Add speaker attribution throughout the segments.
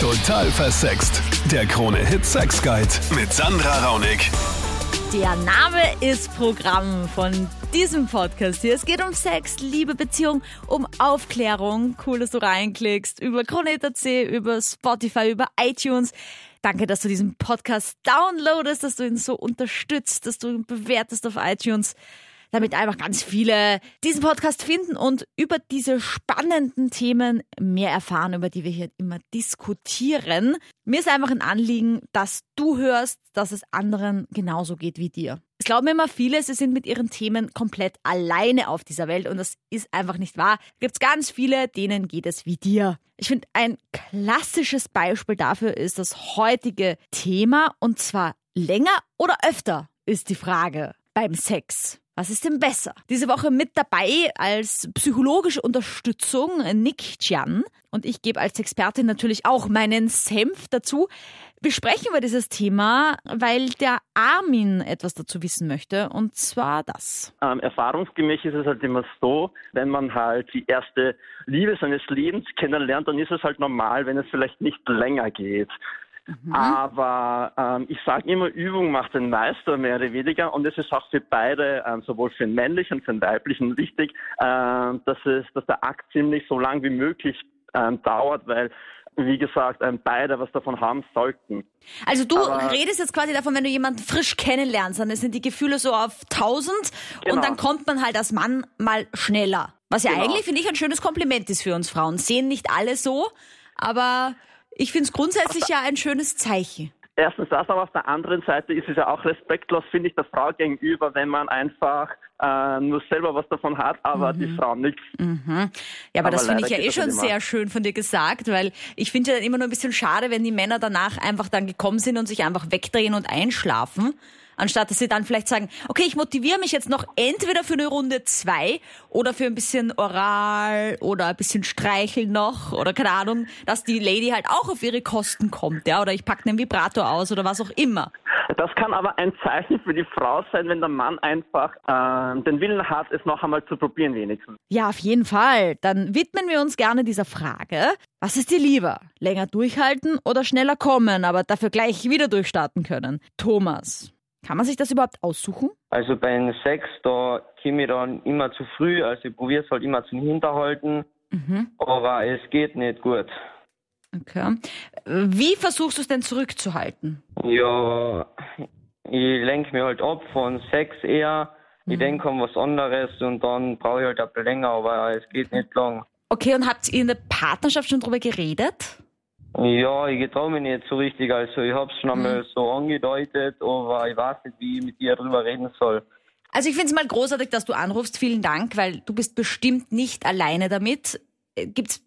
Speaker 1: Total versext. Der Krone-Hit Sex Guide mit Sandra Raunig.
Speaker 2: Der Name ist Programm von diesem Podcast hier. Es geht um Sex, Liebe, Beziehung, um Aufklärung. Cool, dass du reinklickst über Krone.at, über Spotify, über iTunes. Danke, dass du diesen Podcast downloadest, dass du ihn so unterstützt, dass du ihn bewertest auf iTunes damit einfach ganz viele diesen Podcast finden und über diese spannenden Themen mehr erfahren, über die wir hier immer diskutieren. Mir ist einfach ein Anliegen, dass du hörst, dass es anderen genauso geht wie dir. Es glauben immer viele, sie sind mit ihren Themen komplett alleine auf dieser Welt und das ist einfach nicht wahr. Gibt es ganz viele, denen geht es wie dir. Ich finde, ein klassisches Beispiel dafür ist das heutige Thema und zwar länger oder öfter ist die Frage beim Sex. Was ist denn besser? Diese Woche mit dabei als psychologische Unterstützung Nick Chian. Und ich gebe als Expertin natürlich auch meinen Senf dazu. Wir sprechen über dieses Thema, weil der Armin etwas dazu wissen möchte. Und zwar das.
Speaker 3: Ähm, erfahrungsgemäß ist es halt immer so, wenn man halt die erste Liebe seines Lebens kennenlernt, dann ist es halt normal, wenn es vielleicht nicht länger geht. Mhm. Aber ähm, ich sage immer, Übung macht den Meister mehr oder weniger und es ist auch für beide, ähm, sowohl für den männlichen und für den weiblichen wichtig, ähm, dass, es, dass der Akt ziemlich so lang wie möglich ähm, dauert, weil wie gesagt, ähm, beide was davon haben sollten.
Speaker 2: Also du Aber redest jetzt quasi davon, wenn du jemanden frisch kennenlernst, dann sind die Gefühle so auf 1000 genau. und dann kommt man halt als Mann mal schneller. Was ja genau. eigentlich, finde ich, ein schönes Kompliment ist für uns Frauen. Sehen nicht alle so, aber ich finde es grundsätzlich ja ein schönes Zeichen.
Speaker 3: Erstens das, aber auf der anderen Seite ist es ja auch respektlos, finde ich, der Frau gegenüber, wenn man einfach äh, nur selber was davon hat, aber mhm. die Frau nichts.
Speaker 2: Mhm. Ja, aber, aber das finde ich ja eh schon sehr schön von dir gesagt, weil ich finde ja dann immer nur ein bisschen schade, wenn die Männer danach einfach dann gekommen sind und sich einfach wegdrehen und einschlafen anstatt dass sie dann vielleicht sagen, okay, ich motiviere mich jetzt noch entweder für eine Runde zwei oder für ein bisschen Oral oder ein bisschen Streicheln noch oder keine Ahnung, dass die Lady halt auch auf ihre Kosten kommt, ja, oder ich packe einen Vibrator aus oder was auch immer.
Speaker 3: Das kann aber ein Zeichen für die Frau sein, wenn der Mann einfach äh, den Willen hat, es noch einmal zu probieren wenigstens.
Speaker 2: Ja, auf jeden Fall. Dann widmen wir uns gerne dieser Frage. Was ist dir lieber? Länger durchhalten oder schneller kommen, aber dafür gleich wieder durchstarten können? Thomas, kann man sich das überhaupt aussuchen?
Speaker 4: Also beim Sex, da komme ich dann immer zu früh, also ich probiere es halt immer zum Hinterhalten, mhm. aber es geht nicht gut.
Speaker 2: Okay. Wie versuchst du es denn zurückzuhalten?
Speaker 4: Ja, ich lenke mich halt ab von Sex eher. Ich mhm. denke an was anderes und dann brauche ich halt ein bisschen länger, aber es geht nicht lang.
Speaker 2: Okay, und habt ihr in der Partnerschaft schon drüber geredet?
Speaker 4: Ja, ich traue mich nicht so richtig. Also ich habe es schon einmal mhm. so angedeutet, aber ich weiß nicht, wie ich mit dir darüber reden soll.
Speaker 2: Also ich finde es mal großartig, dass du anrufst. Vielen Dank, weil du bist bestimmt nicht alleine damit. Äh, gibt's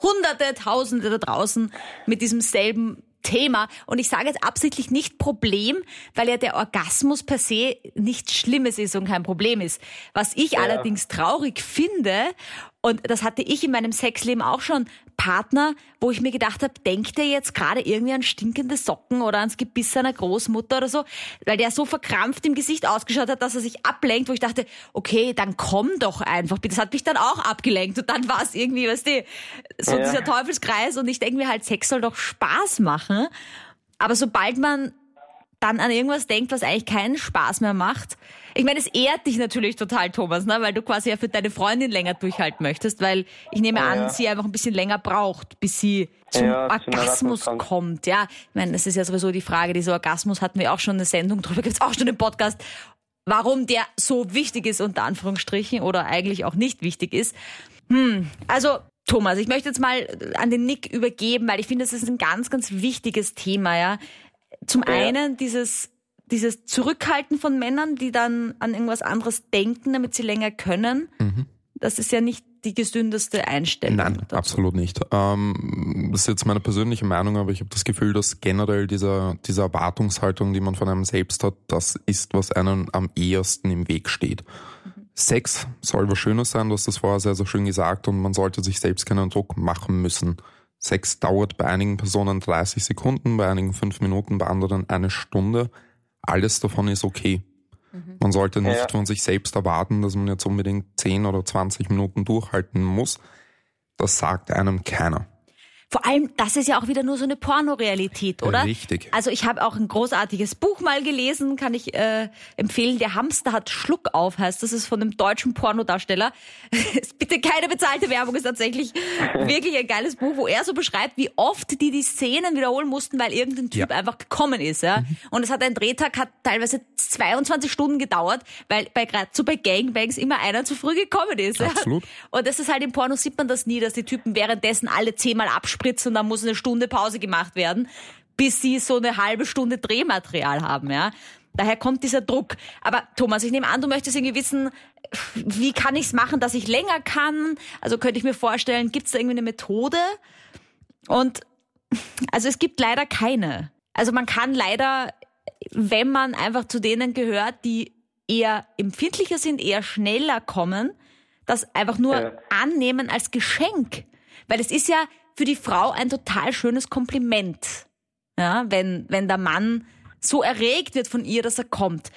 Speaker 2: Hunderte, Tausende da draußen mit diesem selben Thema. Und ich sage jetzt absichtlich nicht Problem, weil ja der Orgasmus per se nichts Schlimmes ist und kein Problem ist. Was ich ja. allerdings traurig finde und das hatte ich in meinem Sexleben auch schon. Partner, wo ich mir gedacht habe, denkt der jetzt gerade irgendwie an stinkende Socken oder ans Gebiss seiner Großmutter oder so, weil der so verkrampft im Gesicht ausgeschaut hat, dass er sich ablenkt, wo ich dachte, okay, dann komm doch einfach. Das hat mich dann auch abgelenkt und dann war es irgendwie, weißt du, so ja. dieser Teufelskreis und ich denke mir halt, Sex soll doch Spaß machen. Aber sobald man dann an irgendwas denkt, was eigentlich keinen Spaß mehr macht. Ich meine, es ehrt dich natürlich total, Thomas, ne? weil du quasi ja für deine Freundin länger durchhalten möchtest, weil ich nehme ja, an, sie einfach ein bisschen länger braucht, bis sie zum ja, Orgasmus kommt. Ja, ich meine, das ist ja sowieso die Frage, dieser Orgasmus hatten wir auch schon eine Sendung drüber, gibt's auch schon einen Podcast, warum der so wichtig ist, unter Anführungsstrichen, oder eigentlich auch nicht wichtig ist. Hm, also Thomas, ich möchte jetzt mal an den Nick übergeben, weil ich finde, das ist ein ganz, ganz wichtiges Thema, ja. Zum ja. einen dieses, dieses Zurückhalten von Männern, die dann an irgendwas anderes denken, damit sie länger können. Mhm. Das ist ja nicht die gesündeste Einstellung.
Speaker 5: Nein, dazu. absolut nicht. Ähm, das ist jetzt meine persönliche Meinung, aber ich habe das Gefühl, dass generell diese, diese Erwartungshaltung, die man von einem selbst hat, das ist, was einem am ehesten im Weg steht. Mhm. Sex soll was Schönes sein, du hast das vorher sehr, sehr schön gesagt und man sollte sich selbst keinen Druck machen müssen. Sex dauert bei einigen Personen 30 Sekunden, bei einigen 5 Minuten, bei anderen eine Stunde. Alles davon ist okay. Mhm. Man sollte nicht ja. von sich selbst erwarten, dass man jetzt unbedingt 10 oder 20 Minuten durchhalten muss. Das sagt einem keiner.
Speaker 2: Vor allem, das ist ja auch wieder nur so eine Pornorealität, oder?
Speaker 5: Richtig.
Speaker 2: Also ich habe auch ein großartiges Buch mal gelesen, kann ich äh, empfehlen. Der Hamster hat Schluck auf, heißt das ist von einem deutschen Pornodarsteller. ist bitte keine bezahlte Werbung, ist tatsächlich wirklich ein geiles Buch, wo er so beschreibt, wie oft die die Szenen wiederholen mussten, weil irgendein Typ
Speaker 5: Ja.
Speaker 2: einfach gekommen ist. Ja?
Speaker 5: Mhm.
Speaker 2: Und es hat ein Drehtag hat teilweise 22 Stunden gedauert, weil bei gerade so bei Gangbangs immer einer zu früh gekommen ist. Ja?
Speaker 5: Absolut.
Speaker 2: Und das ist halt im Porno sieht man das nie, dass die Typen währenddessen alle zehnmal abspritzen und dann muss eine Stunde Pause gemacht werden, bis sie so eine halbe Stunde Drehmaterial haben, ja. Daher kommt dieser Druck. Aber Thomas, ich nehme an, du möchtest irgendwie wissen, wie kann ich es machen, dass ich länger kann? Also könnte ich mir vorstellen, gibt es da irgendwie eine Methode? Und also es gibt leider keine. Also man kann leider, wenn man einfach zu denen gehört, die eher empfindlicher sind, eher schneller kommen, das einfach nur
Speaker 4: Ja.
Speaker 2: annehmen als Geschenk. Weil es ist ja für die Frau ein total schönes Kompliment, ja, wenn, wenn der Mann so erregt wird von ihr, dass er kommt.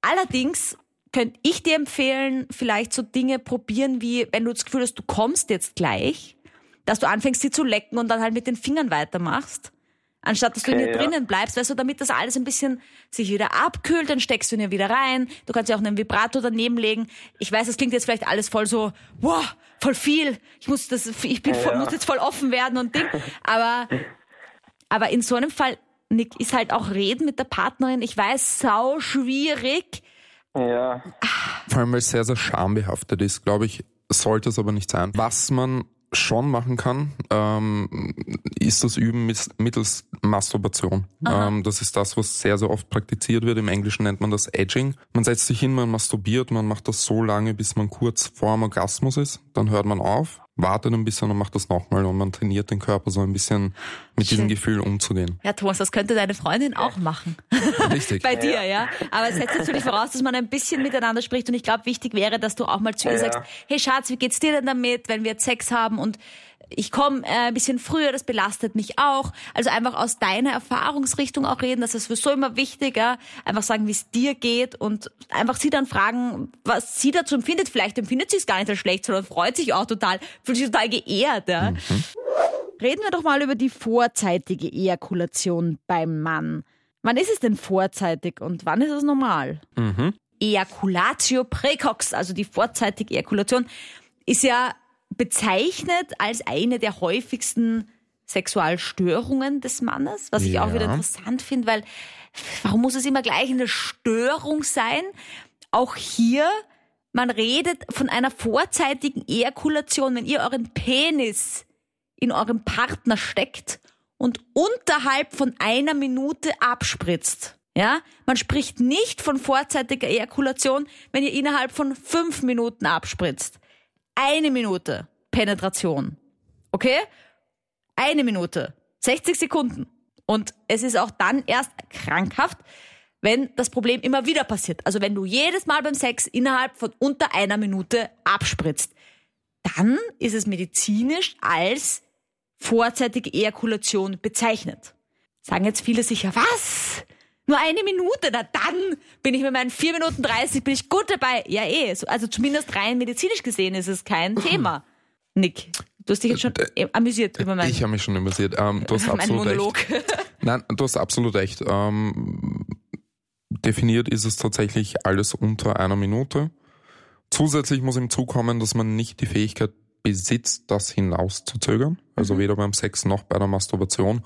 Speaker 2: Allerdings könnte ich dir empfehlen, vielleicht so Dinge probieren wie, wenn du das Gefühl hast, du kommst jetzt gleich, dass du anfängst, sie zu lecken und dann halt mit den Fingern weitermachst. Anstatt dass du in
Speaker 4: Okay,
Speaker 2: ihr
Speaker 4: ja.
Speaker 2: drinnen bleibst, weißt du, damit das alles ein bisschen sich wieder abkühlt, dann steckst du in ihr wieder rein. Du kannst ja auch einen Vibrator daneben legen. Ich weiß, das klingt jetzt vielleicht alles voll so, wow, voll viel. Ich muss das, ich bin voll,
Speaker 4: Ja.
Speaker 2: muss jetzt voll offen werden und Ding. Aber, aber in so einem Fall, Nick, ist halt auch Reden mit der Partnerin, ich weiß, sau schwierig.
Speaker 4: Ja,
Speaker 5: Vor allem, weil es sehr, sehr schambehaftet ist, glaube ich, sollte es aber nicht sein. Was man schon machen kann, ähm, ist das Üben mis- mittels Masturbation. Ähm, das ist das, was sehr, sehr oft praktiziert wird. Im Englischen nennt man das Edging. Man setzt sich hin, man masturbiert, man macht das so lange, bis man kurz vor dem Orgasmus ist. Dann hört man auf, wartet ein bisschen und macht das nochmal und man trainiert den Körper so ein bisschen mit diesem. Gefühl umzugehen.
Speaker 2: Ja, Thomas, das könnte deine Freundin auch machen.
Speaker 5: Richtig.
Speaker 2: Bei dir, ja. Aber es setzt natürlich voraus, dass man ein bisschen miteinander spricht. Und ich glaube, wichtig wäre, dass du auch mal zu ihr
Speaker 4: Ja.
Speaker 2: sagst, hey Schatz, wie geht's dir denn damit, wenn wir jetzt Sex haben und ich komme äh, ein bisschen früher, das belastet mich auch. Also einfach aus deiner Erfahrungsrichtung auch reden, das ist sowieso immer wichtig. Ja? Einfach sagen, wie es dir geht und einfach sie dann fragen, was sie dazu empfindet. Vielleicht empfindet sie es gar nicht so schlecht, sondern freut sich auch total, fühlt sich total geehrt. Ja? Reden wir doch mal über die vorzeitige Ejakulation beim Mann. Wann ist es denn vorzeitig und wann ist es normal? Ejaculatio precox, also die vorzeitige Ejakulation, ist ja bezeichnet als eine der häufigsten Sexualstörungen des Mannes, was ich auch
Speaker 5: Ja.
Speaker 2: wieder interessant finde, weil warum muss es immer gleich eine Störung sein? Auch hier, man redet von einer vorzeitigen Ejakulation, wenn ihr euren Penis in eurem Partner steckt und unterhalb von einer Minute abspritzt. Ja, man spricht nicht von vorzeitiger Ejakulation, wenn ihr innerhalb von fünf Minuten abspritzt. Eine Minute Penetration. Okay? Eine Minute. 60 Sekunden. Und es ist auch dann erst krankhaft, wenn das Problem immer wieder passiert. Also wenn du jedes Mal beim Sex innerhalb von unter einer Minute abspritzt, dann ist es medizinisch als vorzeitige Ejakulation bezeichnet. Sagen jetzt viele sicher, was? Nur eine Minute? Na dann bin ich mit meinen 4 Minuten 30, bin ich gut dabei. Ja eh, so- also zumindest rein medizinisch gesehen ist es kein Thema. Nick, du hast dich jetzt schon äh, amüsiert über meinen,
Speaker 5: Ich habe mich schon amüsiert. Ähm, du hast absolut
Speaker 2: Monolog.
Speaker 5: recht. Nein, du hast absolut recht. Ähm, definiert ist es tatsächlich alles unter einer Minute. Zusätzlich muss ihm zukommen, dass man nicht die Fähigkeit besitzt, das hinauszuzögern. Also weder beim Sex noch bei der Masturbation.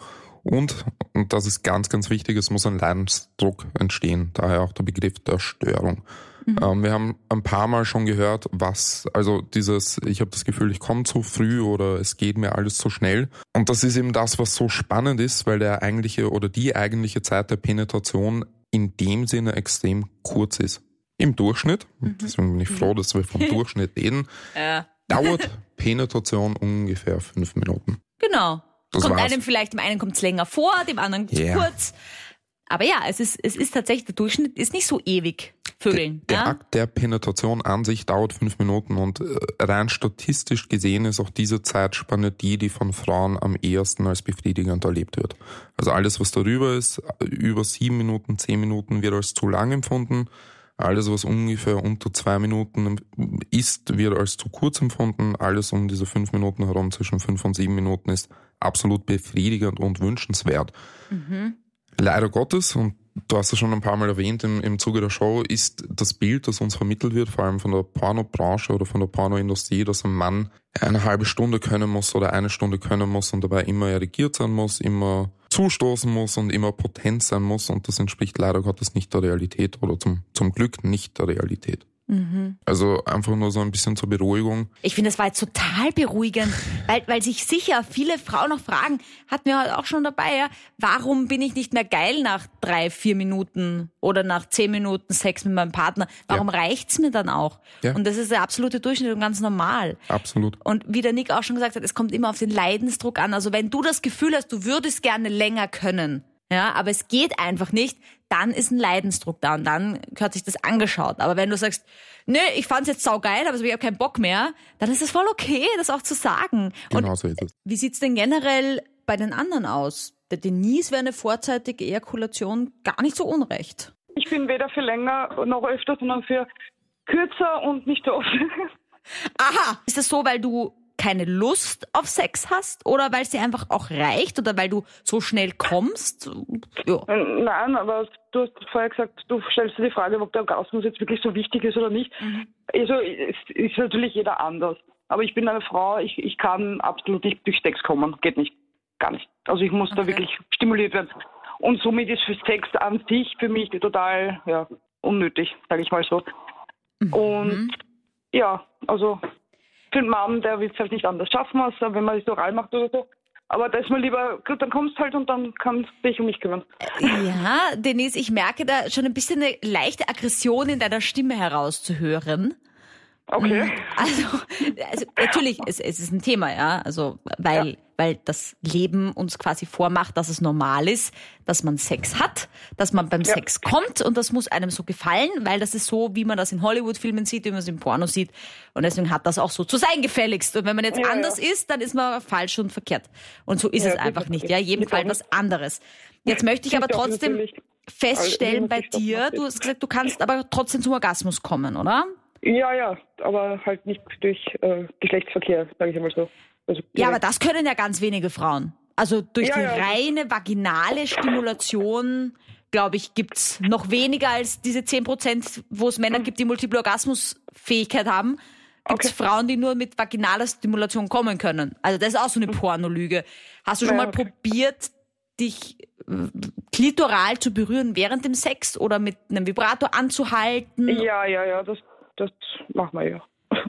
Speaker 5: Und, und das ist ganz, ganz wichtig, es muss ein Leidensdruck entstehen. Daher auch der Begriff der Störung. Ähm, wir haben ein paar Mal schon gehört, was, also dieses, ich habe das Gefühl, ich komme zu früh oder es geht mir alles zu schnell. Und das ist eben das, was so spannend ist, weil der eigentliche oder die eigentliche Zeit der Penetration in dem Sinne extrem kurz ist. Im Durchschnitt, deswegen bin ich froh, dass wir vom Durchschnitt reden,
Speaker 2: Ja.
Speaker 5: dauert Penetration ungefähr fünf Minuten.
Speaker 2: Genau.
Speaker 5: Das
Speaker 2: kommt
Speaker 5: war's.
Speaker 2: einem vielleicht, dem einen kommt es länger vor, dem anderen zu
Speaker 5: Ja.
Speaker 2: kurz. Aber ja, es ist, es ist tatsächlich, der Durchschnitt ist nicht so ewig. Vögeln.
Speaker 5: Der
Speaker 2: ja?
Speaker 5: Akt der Penetration an sich dauert fünf Minuten und äh, rein statistisch gesehen ist auch diese Zeitspanne die, die von Frauen am ehesten als befriedigend erlebt wird. Also alles, was darüber ist, äh, über sieben Minuten, zehn Minuten wird als zu lang empfunden. Alles, was ungefähr unter zwei Minuten ist, wird als zu kurz empfunden. Alles um diese fünf Minuten herum, zwischen fünf und sieben Minuten, ist absolut befriedigend und wünschenswert. Mhm. Leider Gottes, und du hast es schon ein paar Mal erwähnt im, im Zuge der Show, ist das Bild, das uns vermittelt wird, vor allem von der Pornobranche oder von der Pornoindustrie, dass ein Mann eine halbe Stunde können muss oder eine Stunde können muss und dabei immer erregiert sein muss, immer zustoßen muss und immer potent sein muss und das entspricht leider Gottes nicht der Realität oder zum, zum Glück nicht der Realität. Mhm. Also einfach nur so ein bisschen zur Beruhigung.
Speaker 2: Ich finde, das war jetzt total beruhigend, weil, weil sich sicher viele Frauen noch fragen, hatten wir heute auch schon dabei, ja, warum bin ich nicht mehr geil nach drei, vier Minuten oder nach zehn Minuten Sex mit meinem Partner? Warum ja. reicht's mir dann auch? Ja. Und das ist der absolute Durchschnitt und ganz normal.
Speaker 5: Absolut.
Speaker 2: Und wie der Nick auch schon gesagt hat, es kommt immer auf den Leidensdruck an. Also wenn du das Gefühl hast, du würdest gerne länger können, ja, aber es geht einfach nicht, dann ist ein Leidensdruck da und dann gehört sich das angeschaut. Aber wenn du sagst, nö, ich fand's jetzt saugeil, aber ich habe keinen Bock mehr, dann ist es voll okay, das auch zu sagen.
Speaker 5: Genau und so ist es.
Speaker 2: Wie sieht's denn generell bei den anderen aus? Der Denise wäre eine vorzeitige Ejakulation gar nicht so unrecht.
Speaker 6: Ich bin weder für länger noch öfter, sondern für kürzer und nicht so oft.
Speaker 2: Aha, ist das so, weil du keine Lust auf Sex hast oder weil es dir einfach auch reicht oder weil du so schnell kommst?
Speaker 6: Ja. Nein, aber du hast vorher gesagt, du stellst dir die Frage, ob der Orgasmus jetzt wirklich so wichtig ist oder nicht. Mhm. Also es ist natürlich jeder anders. Aber ich bin eine Frau, ich, ich kann absolut nicht durch Sex kommen. Geht nicht. Gar nicht. Also ich muss okay. da wirklich stimuliert werden. Und somit ist für Sex an sich für mich total ja, unnötig, sage ich mal so. Mhm. Und ja, also den Mann, der will es halt nicht anders schaffen, als wenn man es oral macht oder so. Aber da ist mir lieber, gut, dann kommst halt und dann kannst du dich um mich kümmern.
Speaker 2: Ja, Denise, ich merke da schon ein bisschen eine leichte Aggression in deiner Stimme herauszuhören.
Speaker 6: Okay. Mhm.
Speaker 2: Also, also natürlich, es, es ist ein Thema, ja. Also, weil, ja. weil das Leben uns quasi vormacht, dass es normal ist, dass man Sex hat, dass man beim ja. Sex kommt und das muss einem so gefallen, weil das ist so, wie man das in Hollywood-Filmen sieht, wie man es im Porno sieht. Und deswegen hat das auch so zu sein gefälligst. Und wenn man jetzt ja, anders ist, dann ist man falsch und verkehrt. Und so ist es einfach nicht, ja. Jedem Fall was anderes. Jetzt möchte ich aber trotzdem feststellen bei dir, du hast gesagt, du kannst aber trotzdem zum Orgasmus kommen, oder?
Speaker 6: Ja, ja, aber halt nicht durch äh, Geschlechtsverkehr, sage ich einmal so.
Speaker 2: Also ja, aber das können ja ganz wenige Frauen. Also durch ja, die ja. reine vaginale Stimulation, glaube ich, gibt es noch weniger als diese 10 Prozent, wo es Männer gibt, die multiple Orgasmusfähigkeit haben. Gibt es okay. Frauen, die nur mit vaginaler Stimulation kommen können. Also das ist auch so eine mhm. Pornolüge. Hast du schon ja, mal okay. probiert, dich äh, klitoral zu berühren während dem Sex oder mit einem Vibrator anzuhalten?
Speaker 6: Ja, ja, ja, das das machen wir ja.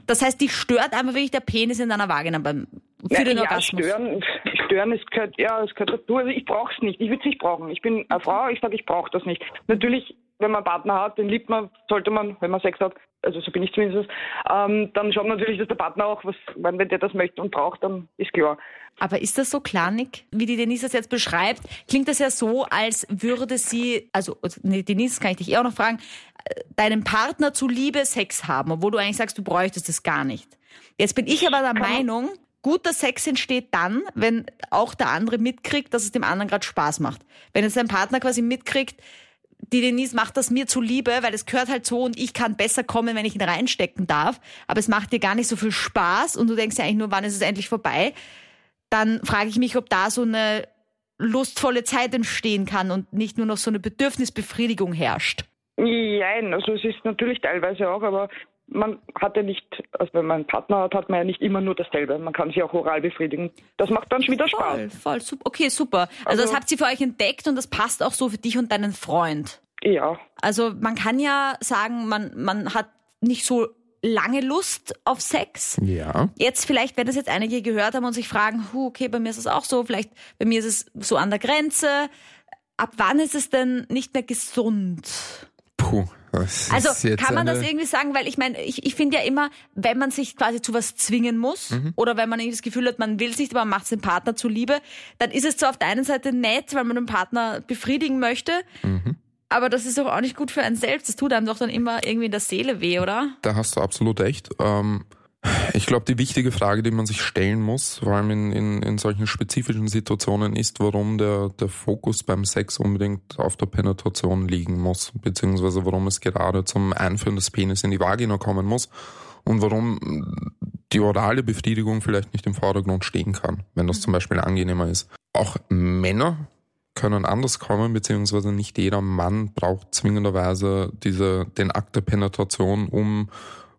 Speaker 2: Das heißt, dich stört einfach wirklich der Penis in deiner Vagina beim für ja, den Orgasmus?
Speaker 6: Ja, stören, stören es gehört, ja, es gehört dazu. Also ich brauche es nicht. Ich würde es nicht brauchen. Ich bin eine Frau, ich sage, ich brauche das nicht. Natürlich, wenn man einen Partner hat, den liebt man, sollte man, wenn man Sex hat, also so bin ich zumindest, ähm, dann schaut man natürlich, dass der Partner auch was, wenn der das möchte und braucht, dann ist klar.
Speaker 2: Aber ist das so klar, Nick, wie die Denise das jetzt beschreibt? Klingt das ja so, als würde sie, also nee, Denise kann ich dich eh auch noch fragen, deinem Partner zuliebe Sex haben, obwohl du eigentlich sagst, du bräuchtest es gar nicht. Jetzt bin ich aber der Meinung, guter Sex entsteht dann, wenn auch der andere mitkriegt, dass es dem anderen gerade Spaß macht. Wenn jetzt dein Partner quasi mitkriegt, die Denise macht das mir zuliebe, weil es gehört halt so und ich kann besser kommen, wenn ich ihn reinstecken darf, aber es macht dir gar nicht so viel Spaß und du denkst ja eigentlich nur, wann ist es endlich vorbei, dann frage ich mich, ob da so eine lustvolle Zeit entstehen kann und nicht nur noch so eine Bedürfnisbefriedigung herrscht.
Speaker 6: Nein, also es ist natürlich teilweise auch, aber man hat ja nicht, also wenn man einen Partner hat, hat man ja nicht immer nur dasselbe. Man kann sich auch oral befriedigen. Das macht dann schon wieder Spaß.
Speaker 2: Voll, voll, super. Okay, super. Also, also das habt ihr für euch entdeckt und das passt auch so für dich und deinen Freund.
Speaker 6: Ja.
Speaker 2: Also man kann ja sagen, man, man hat nicht so lange Lust auf Sex.
Speaker 5: Ja.
Speaker 2: Jetzt vielleicht, wenn das jetzt einige gehört haben und sich fragen, huh, okay, bei mir ist es auch so, vielleicht bei mir ist es so an der Grenze. Ab wann ist es denn nicht mehr gesund?
Speaker 5: Puh.
Speaker 2: Also kann man das irgendwie sagen, weil ich meine, ich, ich finde ja immer, wenn man sich quasi zu was zwingen muss mhm. oder wenn man irgendwie das Gefühl hat, man will es nicht, aber man macht es dem Partner zuliebe, dann ist es zwar auf der einen Seite nett, weil man den Partner befriedigen möchte, mhm. aber das ist doch auch nicht gut für einen selbst. Das tut einem doch dann immer irgendwie in der Seele weh, oder?
Speaker 5: Da hast du absolut recht. Ähm, Ich glaube, die wichtige Frage, die man sich stellen muss, vor allem in, in, in solchen spezifischen Situationen, ist, warum der, der Fokus beim Sex unbedingt auf der Penetration liegen muss, beziehungsweise warum es gerade zum Einführen des Penis in die Vagina kommen muss und warum die orale Befriedigung vielleicht nicht im Vordergrund stehen kann, wenn das zum Beispiel angenehmer ist. Auch Männer können anders kommen, beziehungsweise nicht jeder Mann braucht zwingenderweise diese, den Akt der Penetration, um,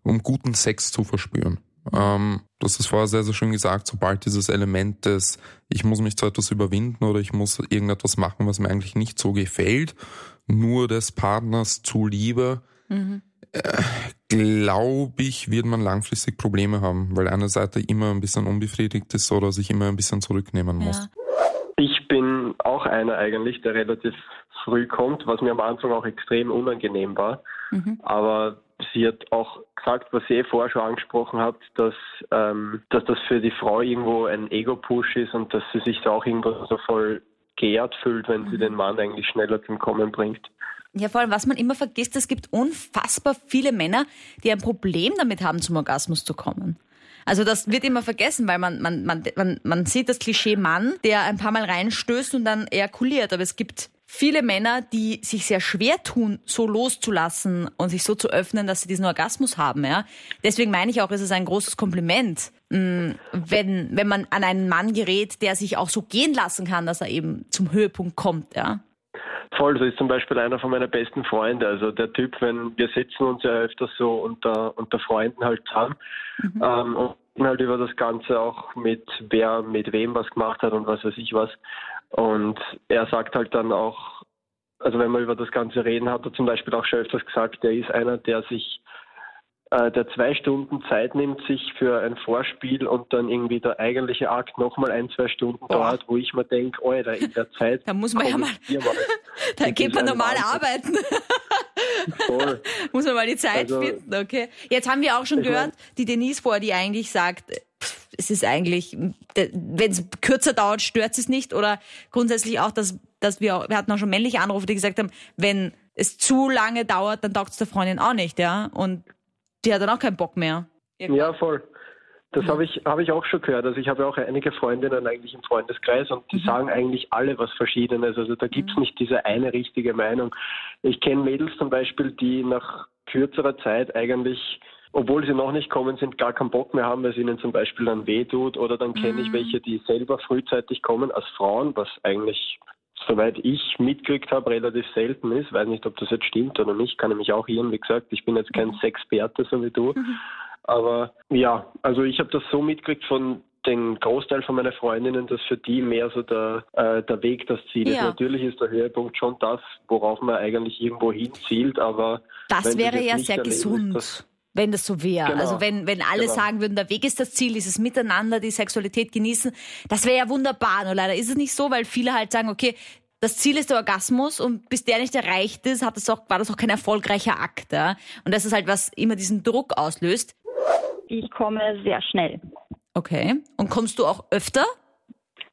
Speaker 5: um guten Sex zu verspüren. Ähm, das ist vorher sehr, sehr schön gesagt, sobald dieses Element des, ich muss mich zu etwas überwinden oder ich muss irgendetwas machen, was mir eigentlich nicht so gefällt, nur des Partners zuliebe, mhm. äh, glaube ich, wird man langfristig Probleme haben, weil eine Seite immer ein bisschen unbefriedigt ist oder sich immer ein bisschen zurücknehmen muss. Ja.
Speaker 7: Ich bin auch einer eigentlich, der relativ früh kommt, was mir am Anfang auch extrem unangenehm war. Mhm. Aber sie hat auch gesagt, was sie eh vorher schon angesprochen hat, dass, ähm, dass das für die Frau irgendwo ein Ego-Push ist und dass sie sich da auch irgendwo so voll geehrt fühlt, wenn mhm. sie den Mann eigentlich schneller zum Kommen bringt.
Speaker 2: Ja, vor allem, was man immer vergisst, es gibt unfassbar viele Männer, die ein Problem damit haben, zum Orgasmus zu kommen. Also das wird immer vergessen, weil man, man, man, man, man sieht das Klischee Mann, der ein paar Mal reinstößt und dann ejakuliert. Aber es gibt viele Männer, die sich sehr schwer tun, so loszulassen und sich so zu öffnen, dass sie diesen Orgasmus haben. Ja? Deswegen meine ich auch, ist es ein großes Kompliment, mm, wenn, wenn man an einen Mann gerät, der sich auch so gehen lassen kann, dass er eben zum Höhepunkt kommt. Ja?
Speaker 7: Voll, so ist zum Beispiel einer von meinen besten Freunde. Also der Typ, wenn wir setzen uns ja öfters so unter, unter Freunden halt zusammen mhm. ähm, und halt über das Ganze auch mit wer mit wem was gemacht hat und was weiß ich was. Und er sagt halt dann auch, also wenn wir über das Ganze reden, hat er zum Beispiel auch schon öfters gesagt, er ist einer, der sich äh, der zwei Stunden Zeit nimmt sich für ein Vorspiel und dann irgendwie der eigentliche Akt nochmal ein, zwei Stunden Boah. dauert, wo ich mir denke, Alter, in der Zeit.
Speaker 2: da muss man ja mal, da geht man normal arbeiten. Voll. muss man mal die Zeit also, finden, okay. Jetzt haben wir auch schon gehört, die Denise vor, die eigentlich sagt, es ist eigentlich, wenn es kürzer dauert, stört es nicht oder grundsätzlich auch, dass, dass wir, wir hatten auch schon männliche Anrufe, die gesagt haben, wenn es zu lange dauert, dann taugt es der Freundin auch nicht, ja. Und die hat dann auch keinen Bock mehr.
Speaker 7: Ja, voll. Das habe ich, hab ich auch schon gehört. Also ich habe auch einige Freundinnen eigentlich im Freundeskreis und die mhm. sagen eigentlich alle was Verschiedenes. Also da gibt es mhm. nicht diese eine richtige Meinung. Ich kenne Mädels zum Beispiel, die nach kürzerer Zeit eigentlich, obwohl sie noch nicht kommen sind, gar keinen Bock mehr haben, weil es ihnen zum Beispiel dann weh tut. Oder dann kenne ich mhm. welche, die selber frühzeitig kommen als Frauen, was eigentlich soweit ich mitgekriegt habe, relativ selten ist. Weiß nicht, ob das jetzt stimmt oder nicht, kann ich mich auch irren. Wie gesagt, ich bin jetzt kein mhm. Sexperte, so wie du. Mhm. Aber ja, also ich habe das so mitgekriegt von den Großteil von meinen Freundinnen, dass für die mehr so der, äh, der Weg das Ziel ja. ist. Natürlich ist der Höhepunkt schon das, worauf man eigentlich irgendwo hinzielt, aber
Speaker 2: das wäre ja sehr erleben, gesund. Das, wenn das so wäre. Genau. Also wenn, wenn alle genau. sagen würden, der Weg ist das Ziel, dieses Miteinander, die Sexualität genießen, das wäre ja wunderbar. Nur leider ist es nicht so, weil viele halt sagen, okay, das Ziel ist der Orgasmus und bis der nicht erreicht ist, hat das auch, war das auch kein erfolgreicher Akt. Ja? Und das ist halt, was immer diesen Druck auslöst.
Speaker 8: Ich komme sehr schnell.
Speaker 2: Okay. Und kommst du auch öfter?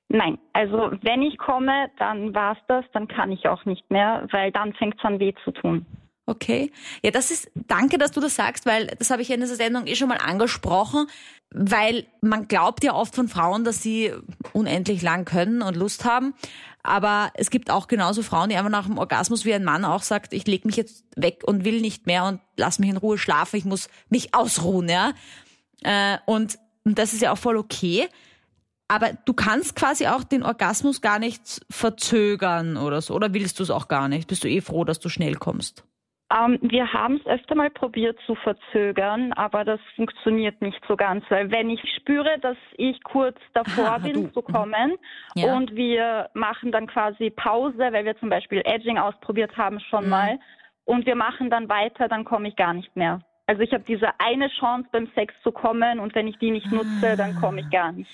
Speaker 8: Nein, also wenn ich komme, dann war's das, dann kann ich auch nicht mehr, weil dann fängt es an weh zu tun.
Speaker 2: Okay. Ja, das ist, danke, dass du das sagst, weil das habe ich in dieser Sendung eh schon mal angesprochen, weil man glaubt ja oft von Frauen, dass sie unendlich lang können und Lust haben. Aber es gibt auch genauso Frauen, die einfach nach dem Orgasmus wie ein Mann auch sagt, ich leg mich jetzt weg und will nicht mehr und lass mich in Ruhe schlafen, ich muss mich ausruhen, ja. Äh, und, und das ist ja auch voll okay. Aber du kannst quasi auch den Orgasmus gar nicht verzögern oder so. Oder willst du es auch gar nicht? Bist du eh froh, dass du schnell kommst?
Speaker 8: Ähm, wir haben es öfter mal probiert zu verzögern, aber das funktioniert nicht so ganz, weil wenn ich spüre, dass ich kurz davor Aha, bin du. zu kommen ja. und wir machen dann quasi Pause, weil wir zum Beispiel Edging ausprobiert haben schon mhm. mal und wir machen dann weiter, dann komme ich gar nicht mehr. Also ich habe diese eine Chance beim Sex zu kommen und wenn ich die nicht nutze, dann komme ich gar nicht.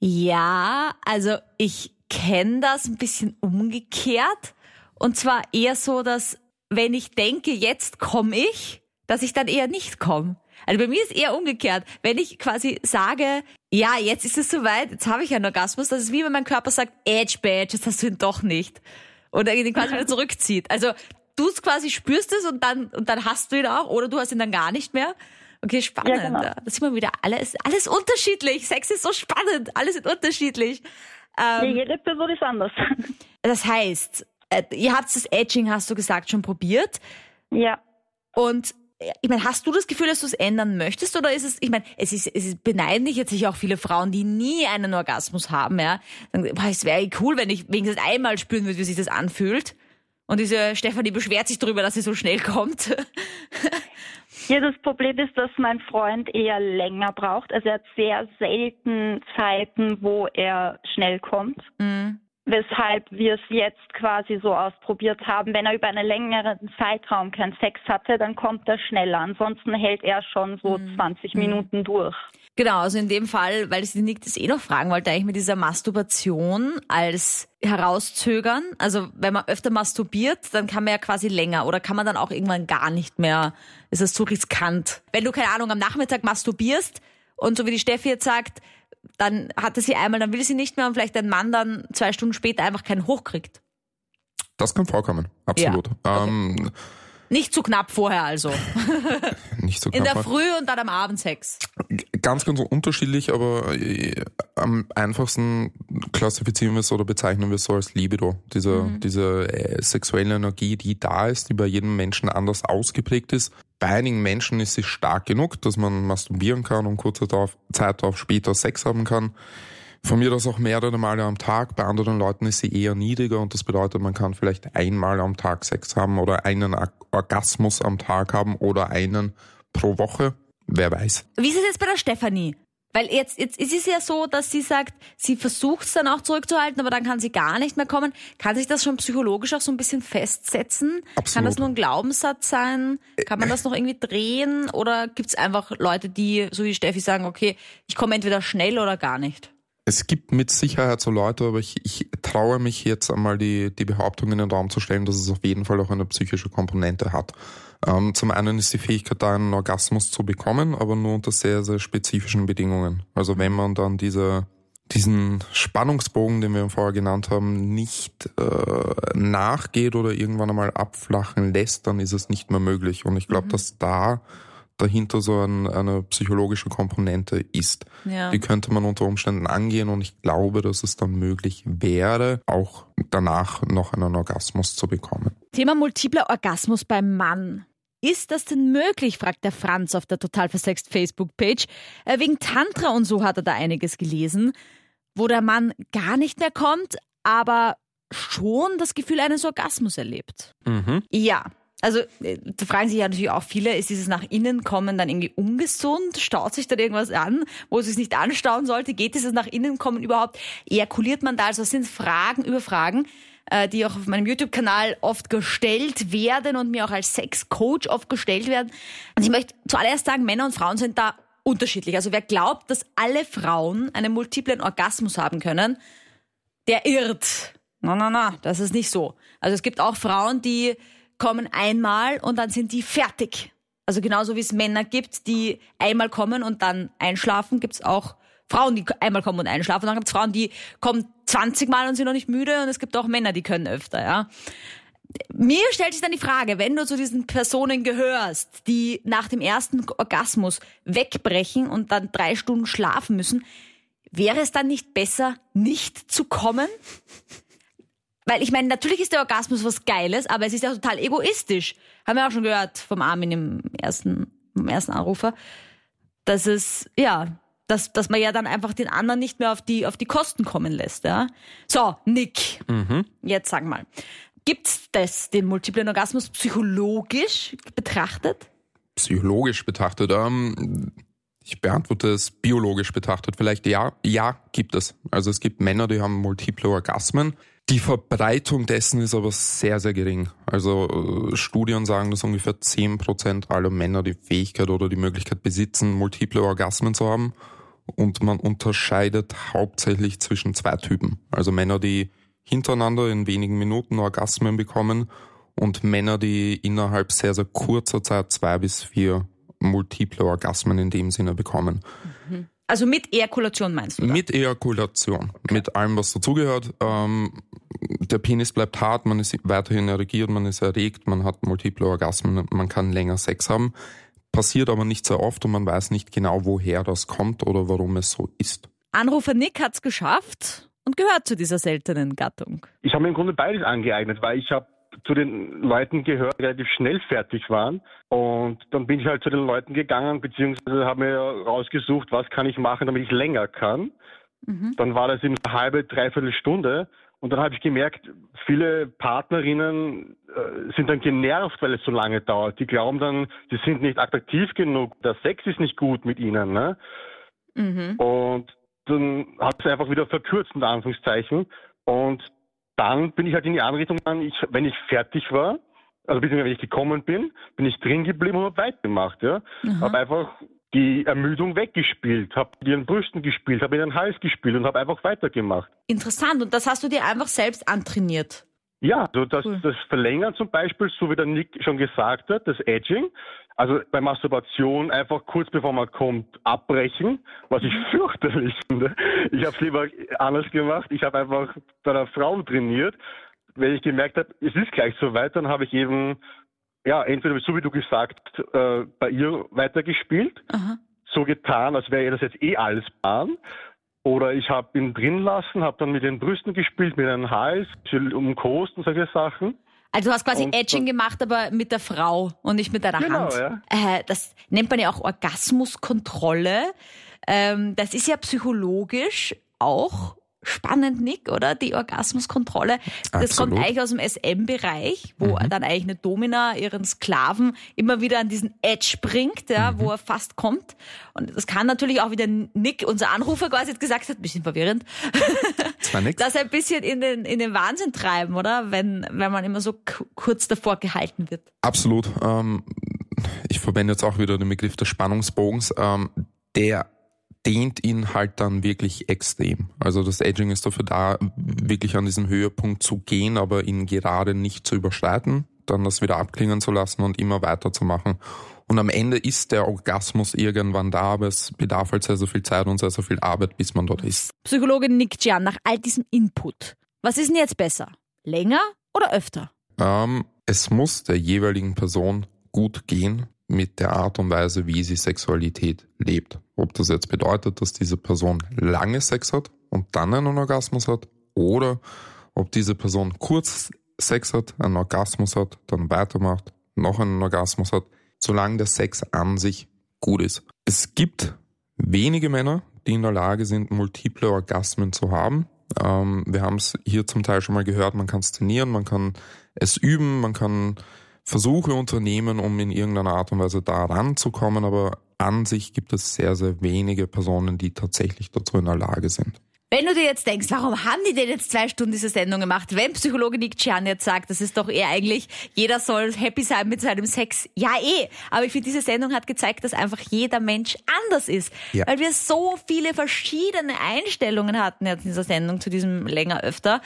Speaker 2: Ja, also ich kenne das ein bisschen umgekehrt und zwar eher so, dass wenn ich denke, jetzt komme ich, dass ich dann eher nicht komme. Also bei mir ist eher umgekehrt. Wenn ich quasi sage, ja, jetzt ist es soweit, jetzt habe ich einen Orgasmus, das ist wie wenn mein Körper sagt, Edge Badge, jetzt hast du ihn doch nicht. Oder ihn quasi wieder zurückzieht. Also du quasi spürst es und dann, und dann hast du ihn auch, oder du hast ihn dann gar nicht mehr. Okay, spannend. Ja, genau. Da sieht man wieder alles, alles unterschiedlich. Sex ist so spannend. Alles ist unterschiedlich.
Speaker 8: Ähm, ja, jede Person ist anders.
Speaker 2: Das heißt, äh, ihr habt das Edging, hast du gesagt, schon probiert.
Speaker 8: Ja.
Speaker 2: Und ich meine, hast du das Gefühl, dass du es ändern möchtest oder ist es, ich meine, es ist, es ist beneiden dich jetzt sicher auch viele Frauen, die nie einen Orgasmus haben, ja. es wäre cool, wenn ich wenigstens einmal spüren würde, wie sich das anfühlt. Und diese Stefanie beschwert sich darüber, dass sie so schnell kommt.
Speaker 8: Ja, das Problem ist, dass mein Freund eher länger braucht. Also er hat sehr selten Zeiten, wo er schnell kommt. Mhm weshalb wir es jetzt quasi so ausprobiert haben. Wenn er über einen längeren Zeitraum keinen Sex hatte, dann kommt er schneller. Ansonsten hält er schon so mhm. 20 mhm. Minuten durch.
Speaker 2: Genau, also in dem Fall, weil ich die Nick das eh noch fragen wollte, eigentlich mit dieser Masturbation als herauszögern. Also wenn man öfter masturbiert, dann kann man ja quasi länger oder kann man dann auch irgendwann gar nicht mehr. Ist das zu riskant? Wenn du keine Ahnung am Nachmittag masturbierst und so wie die Steffi jetzt sagt, dann hatte sie einmal, dann will sie nicht mehr und vielleicht ein Mann dann zwei Stunden später einfach keinen hochkriegt.
Speaker 5: Das kann vorkommen, absolut. Ja. Okay. Ähm,
Speaker 2: nicht zu knapp vorher also.
Speaker 5: nicht zu
Speaker 2: knapp. In der Früh und dann am Abend Sex.
Speaker 5: Ganz, ganz unterschiedlich, aber äh, am einfachsten klassifizieren wir es oder bezeichnen wir es so als Libido. Diese, mhm. diese äh, sexuelle Energie, die da ist, die bei jedem Menschen anders ausgeprägt ist. Bei einigen Menschen ist sie stark genug, dass man masturbieren kann und kurze Zeit darauf später Sex haben kann. Von mir das auch mehrere Male am Tag. Bei anderen Leuten ist sie eher niedriger und das bedeutet, man kann vielleicht einmal am Tag Sex haben oder einen Orgasmus am Tag haben oder einen pro Woche. Wer weiß.
Speaker 2: Wie ist es jetzt bei der Stefanie? Weil jetzt, jetzt ist es ja so, dass sie sagt, sie versucht es dann auch zurückzuhalten, aber dann kann sie gar nicht mehr kommen. Kann sich das schon psychologisch auch so ein bisschen festsetzen? Absolut. Kann das nur ein Glaubenssatz sein? Kann man das noch irgendwie drehen? Oder gibt es einfach Leute, die, so wie Steffi, sagen, okay, ich komme entweder schnell oder gar nicht?
Speaker 5: Es gibt mit Sicherheit so Leute, aber ich, ich traue mich jetzt einmal die, die Behauptung in den Raum zu stellen, dass es auf jeden Fall auch eine psychische Komponente hat. Ähm, zum einen ist die Fähigkeit da, einen Orgasmus zu bekommen, aber nur unter sehr, sehr spezifischen Bedingungen. Also wenn man dann diese, diesen Spannungsbogen, den wir vorher genannt haben, nicht äh, nachgeht oder irgendwann einmal abflachen lässt, dann ist es nicht mehr möglich. Und ich glaube, mhm. dass da dahinter so ein, eine psychologische Komponente ist. Ja. Die könnte man unter Umständen angehen und ich glaube, dass es dann möglich wäre, auch danach noch einen Orgasmus zu bekommen.
Speaker 2: Thema multipler Orgasmus beim Mann. Ist das denn möglich, fragt der Franz auf der total versext Facebook-Page. Äh, wegen Tantra und so hat er da einiges gelesen, wo der Mann gar nicht mehr kommt, aber schon das Gefühl eines Orgasmus erlebt. Mhm. Ja, also äh, da fragen sich ja natürlich auch viele, ist dieses nach innen kommen dann irgendwie ungesund? Staut sich da irgendwas an, wo es sich nicht anstauen sollte? Geht dieses nach innen kommen überhaupt? Ejakuliert man da? Also das sind Fragen über Fragen, äh, die auch auf meinem YouTube-Kanal oft gestellt werden und mir auch als Sex-Coach oft gestellt werden. Und ich möchte zuallererst sagen, Männer und Frauen sind da unterschiedlich. Also wer glaubt, dass alle Frauen einen multiplen Orgasmus haben können, der irrt. Na, na, na, das ist nicht so. Also es gibt auch Frauen, die kommen einmal und dann sind die fertig. Also genauso wie es Männer gibt, die einmal kommen und dann einschlafen, gibt es auch Frauen, die einmal kommen und einschlafen. dann gibt es Frauen, die kommen 20 Mal und sind noch nicht müde und es gibt auch Männer, die können öfter, ja. Mir stellt sich dann die Frage, wenn du zu diesen Personen gehörst, die nach dem ersten Orgasmus wegbrechen und dann drei Stunden schlafen müssen, wäre es dann nicht besser, nicht zu kommen? Weil ich meine, natürlich ist der Orgasmus was Geiles, aber es ist ja total egoistisch. Haben wir auch schon gehört vom Armin im ersten, im ersten Anrufer, dass es, ja, dass, dass man ja dann einfach den anderen nicht mehr auf die, auf die Kosten kommen lässt. Ja? So, Nick, mhm. jetzt sag mal, gibt's das, den multiplen Orgasmus psychologisch betrachtet?
Speaker 5: Psychologisch betrachtet, ähm, ich beantworte es biologisch betrachtet. Vielleicht ja, ja, gibt es. Also es gibt Männer, die haben multiple Orgasmen. Die Verbreitung dessen ist aber sehr, sehr gering. Also äh, Studien sagen, dass ungefähr zehn Prozent aller Männer die Fähigkeit oder die Möglichkeit besitzen, multiple Orgasmen zu haben. Und man unterscheidet hauptsächlich zwischen zwei Typen. Also Männer, die hintereinander in wenigen Minuten Orgasmen bekommen und Männer, die innerhalb sehr, sehr kurzer Zeit zwei bis vier multiple Orgasmen in dem Sinne bekommen.
Speaker 2: Mhm. Also mit Ejakulation meinst du?
Speaker 5: Da? Mit Ejakulation, okay. mit allem, was dazugehört. Ähm, der Penis bleibt hart, man ist weiterhin erregiert, man ist erregt, man hat multiple Orgasmen, man kann länger Sex haben. passiert aber nicht sehr oft und man weiß nicht genau, woher das kommt oder warum es so ist.
Speaker 2: Anrufer Nick hat's geschafft und gehört zu dieser seltenen Gattung.
Speaker 9: Ich habe mir im Grunde beides angeeignet, weil ich habe zu den Leuten gehört, die relativ schnell fertig waren. Und dann bin ich halt zu den Leuten gegangen, beziehungsweise habe mir rausgesucht, was kann ich machen, damit ich länger kann. Mhm. Dann war das in eine halbe, dreiviertel Stunde. Und dann habe ich gemerkt, viele Partnerinnen äh, sind dann genervt, weil es so lange dauert. Die glauben dann, sie sind nicht attraktiv genug, der Sex ist nicht gut mit ihnen. Ne? Mhm. Und dann hat es einfach wieder verkürzt, in Anführungszeichen. Und dann bin ich halt in die Anrichtung gegangen, ich, wenn ich fertig war, also beziehungsweise wenn ich gekommen bin, bin ich drin geblieben und habe weitergemacht. Ja? Habe einfach die Ermüdung weggespielt, habe ihren Brüsten gespielt, habe ihren Hals gespielt und habe einfach weitergemacht.
Speaker 2: Interessant. Und das hast du dir einfach selbst antrainiert?
Speaker 9: Ja, also das, cool. das Verlängern zum Beispiel, so wie der Nick schon gesagt hat, das Edging, also bei Masturbation einfach kurz bevor man kommt abbrechen, was ich mhm. fürchterlich finde. Ich habe es lieber anders gemacht. Ich habe einfach bei einer Frau trainiert. Wenn ich gemerkt habe, es ist gleich soweit, dann habe ich eben, ja, entweder so wie du gesagt, äh, bei ihr weitergespielt, Aha. so getan, als wäre ihr das jetzt eh alles Bahn. Oder ich habe ihn drin lassen, habe dann mit den Brüsten gespielt, mit einem Hals, umkost und solche Sachen.
Speaker 2: Also du hast quasi und, Edging gemacht, aber mit der Frau und nicht mit deiner genau, Hand. Ja. Äh, das nennt man ja auch Orgasmuskontrolle. Ähm, das ist ja psychologisch auch spannend, Nick, oder? Die Orgasmuskontrolle. Das Absolut. kommt eigentlich aus dem SM-Bereich, wo mhm. dann eigentlich eine Domina ihren Sklaven immer wieder an diesen Edge bringt, ja, mhm. wo er fast kommt. Und das kann natürlich auch wieder Nick, unser Anrufer quasi jetzt gesagt hat, bisschen verwirrend, dass er ein bisschen in den, in den Wahnsinn treiben, oder? Wenn, wenn man immer so kurz davor gehalten wird.
Speaker 5: Absolut. Ähm, ich verwende jetzt auch wieder den Begriff des Spannungsbogens. Ähm, der dehnt ihn halt dann wirklich extrem. Also das Edging ist dafür da, wirklich an diesem Höhepunkt zu gehen, aber ihn gerade nicht zu überschreiten, dann das wieder abklingen zu lassen und immer weiterzumachen. Und am Ende ist der Orgasmus irgendwann da, aber es bedarf halt sehr, sehr viel Zeit und sehr, sehr viel Arbeit, bis man dort ist.
Speaker 2: Psychologe Nick Gian, nach all diesem Input, was ist denn jetzt besser? Länger oder öfter?
Speaker 5: Ähm, es muss der jeweiligen Person gut gehen mit der Art und Weise, wie sie Sexualität lebt. Ob das jetzt bedeutet, dass diese Person lange Sex hat und dann einen Orgasmus hat oder ob diese Person kurz Sex hat, einen Orgasmus hat, dann weitermacht, noch einen Orgasmus hat, solange der Sex an sich gut ist. Es gibt wenige Männer, die in der Lage sind, multiple Orgasmen zu haben. Ähm, wir haben es hier zum Teil schon mal gehört, man kann es trainieren, man kann es üben, man kann Versuche unternehmen, um in irgendeiner Art und Weise da ranzukommen, aber an sich gibt es sehr, sehr wenige Personen, die tatsächlich dazu in der Lage sind.
Speaker 2: Wenn du dir jetzt denkst, warum haben die denn jetzt zwei Stunden diese Sendung gemacht? Wenn Psychologe Nick Chan jetzt sagt, das ist doch eher eigentlich, jeder soll happy sein mit seinem Sex. Ja, eh. Aber ich finde, diese Sendung hat gezeigt, dass einfach jeder Mensch anders ist. Ja. Weil wir so viele verschiedene Einstellungen hatten jetzt in dieser Sendung zu diesem länger öfter.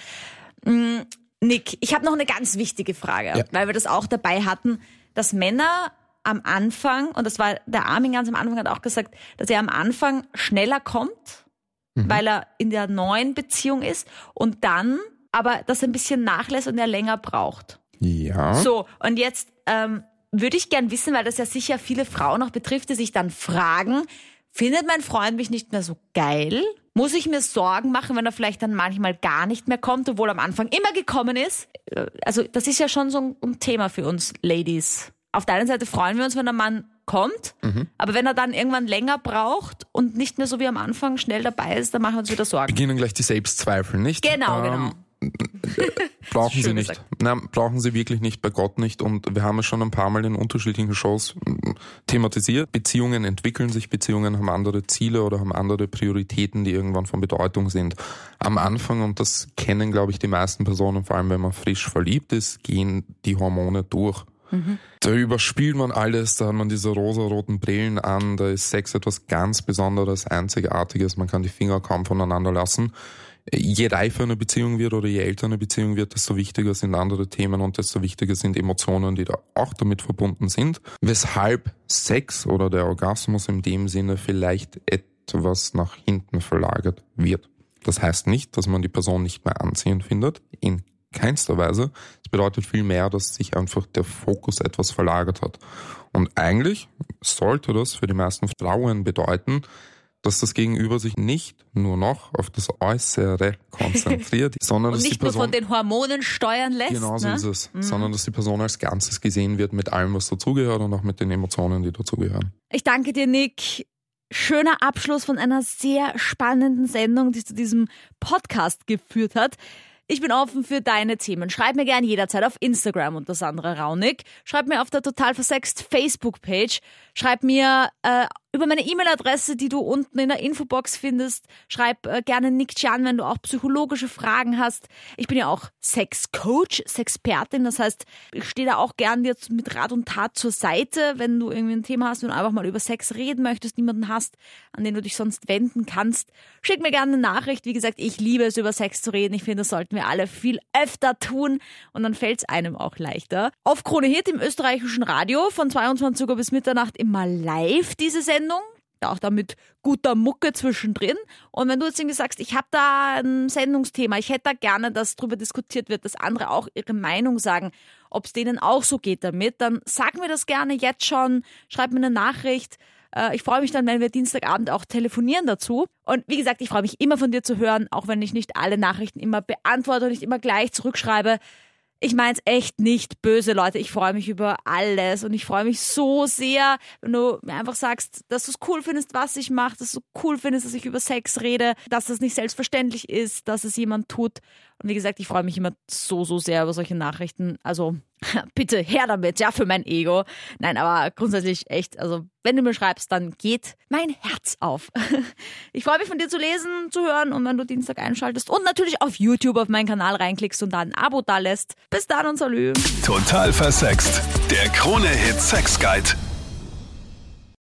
Speaker 2: Nick, ich habe noch eine ganz wichtige Frage, ja. weil wir das auch dabei hatten, dass Männer am Anfang, und das war der Armin ganz am Anfang hat auch gesagt, dass er am Anfang schneller kommt, mhm. weil er in der neuen Beziehung ist und dann aber das ein bisschen nachlässt und er länger braucht.
Speaker 5: Ja.
Speaker 2: So, und jetzt ähm, würde ich gern wissen, weil das ja sicher viele Frauen auch betrifft, die sich dann fragen, findet mein Freund mich nicht mehr so geil? Muss ich mir Sorgen machen, wenn er vielleicht dann manchmal gar nicht mehr kommt, obwohl er am Anfang immer gekommen ist? Also das ist ja schon so ein Thema für uns Ladies. Auf der einen Seite freuen wir uns, wenn der Mann kommt, mhm. aber wenn er dann irgendwann länger braucht und nicht mehr so wie am Anfang schnell dabei ist, dann machen wir uns wieder Sorgen.
Speaker 5: Beginnen gleich die Selbstzweifel, nicht?
Speaker 2: Genau, ähm, genau
Speaker 5: brauchen sie nicht. Nein, brauchen sie wirklich nicht, bei Gott nicht. Und wir haben es schon ein paar Mal in unterschiedlichen Shows mm, thematisiert. Beziehungen entwickeln sich, Beziehungen haben andere Ziele oder haben andere Prioritäten, die irgendwann von Bedeutung sind. Am Anfang, und das kennen, glaube ich, die meisten Personen, vor allem wenn man frisch verliebt ist, gehen die Hormone durch. Mhm. Da überspielt man alles, da hat man diese rosa-roten Brillen an, da ist Sex etwas ganz Besonderes, Einzigartiges, man kann die Finger kaum voneinander lassen je reifer eine Beziehung wird oder je älter eine Beziehung wird, desto wichtiger sind andere Themen und desto wichtiger sind Emotionen, die da auch damit verbunden sind. Weshalb Sex oder der Orgasmus in dem Sinne vielleicht etwas nach hinten verlagert wird. Das heißt nicht, dass man die Person nicht mehr anziehend findet. In keinster Weise. Es bedeutet vielmehr, dass sich einfach der Fokus etwas verlagert hat. Und eigentlich sollte das für die meisten Frauen bedeuten, dass das Gegenüber sich nicht nur noch auf das Äußere konzentriert, sondern dass
Speaker 2: nicht
Speaker 5: die Person
Speaker 2: nur von den Hormonen steuern lässt.
Speaker 5: Genau so
Speaker 2: ne?
Speaker 5: ist es. Sondern dass die Person als Ganzes gesehen wird mit allem, was dazugehört und auch mit den Emotionen, die dazugehören.
Speaker 2: Ich danke dir, Nick. Schöner Abschluss von einer sehr spannenden Sendung, die zu diesem Podcast geführt hat. Ich bin offen für deine Themen. Schreib mir gern jederzeit auf Instagram unter Sandra Raunig. Schreib mir auf der Total Versext Facebook-Page. Schreib mir äh, über meine E-Mail-Adresse, die du unten in der Infobox findest. Schreib äh, gerne Nick Chan, wenn du auch psychologische Fragen hast. Ich bin ja auch Sex-Coach, Sexpertin. Das heißt, ich stehe da auch gern dir mit Rat und Tat zur Seite, wenn du irgendwie ein Thema hast und einfach mal über Sex reden möchtest, niemanden hast, an den du dich sonst wenden kannst. Schick mir gerne eine Nachricht. Wie gesagt, ich liebe es, über Sex zu reden. Ich finde, das sollten wir alle viel öfter tun und dann fällt es einem auch leichter. Auf Krone Hit im österreichischen Radio von 22 Uhr bis Mitternacht immer live diese Sendung. Auch da mit guter Mucke zwischendrin. Und wenn du jetzt irgendwie sagst, ich habe da ein Sendungsthema, ich hätte da gerne, dass darüber diskutiert wird, dass andere auch ihre Meinung sagen, ob es denen auch so geht damit, dann sag mir das gerne jetzt schon, schreib mir eine Nachricht. Äh, Ich freue mich dann, wenn wir Dienstagabend auch telefonieren dazu. Und wie gesagt, ich freue mich immer von dir zu hören, auch wenn ich nicht alle Nachrichten immer beantworte und nicht immer gleich zurückschreibe. Ich meine es echt nicht böse, Leute. Ich freue mich über alles und ich freue mich so sehr, wenn du mir einfach sagst, dass du es cool findest, was ich mache, dass du cool findest, dass ich über Sex rede, dass das nicht selbstverständlich ist, dass es jemand tut. Und wie gesagt, ich freue mich immer so, so sehr über solche Nachrichten. Also bitte her damit, ja, für mein Ego. Nein, aber grundsätzlich echt, also wenn du mir schreibst, dann geht mein Herz auf. Ich freue mich von dir zu lesen, zu hören und wenn du Dienstag einschaltest und natürlich auf YouTube auf meinen Kanal reinklickst und da ein Abo da lässt. Bis dann und salü.
Speaker 1: Total versext. Der Krone-Hit Sex Guide.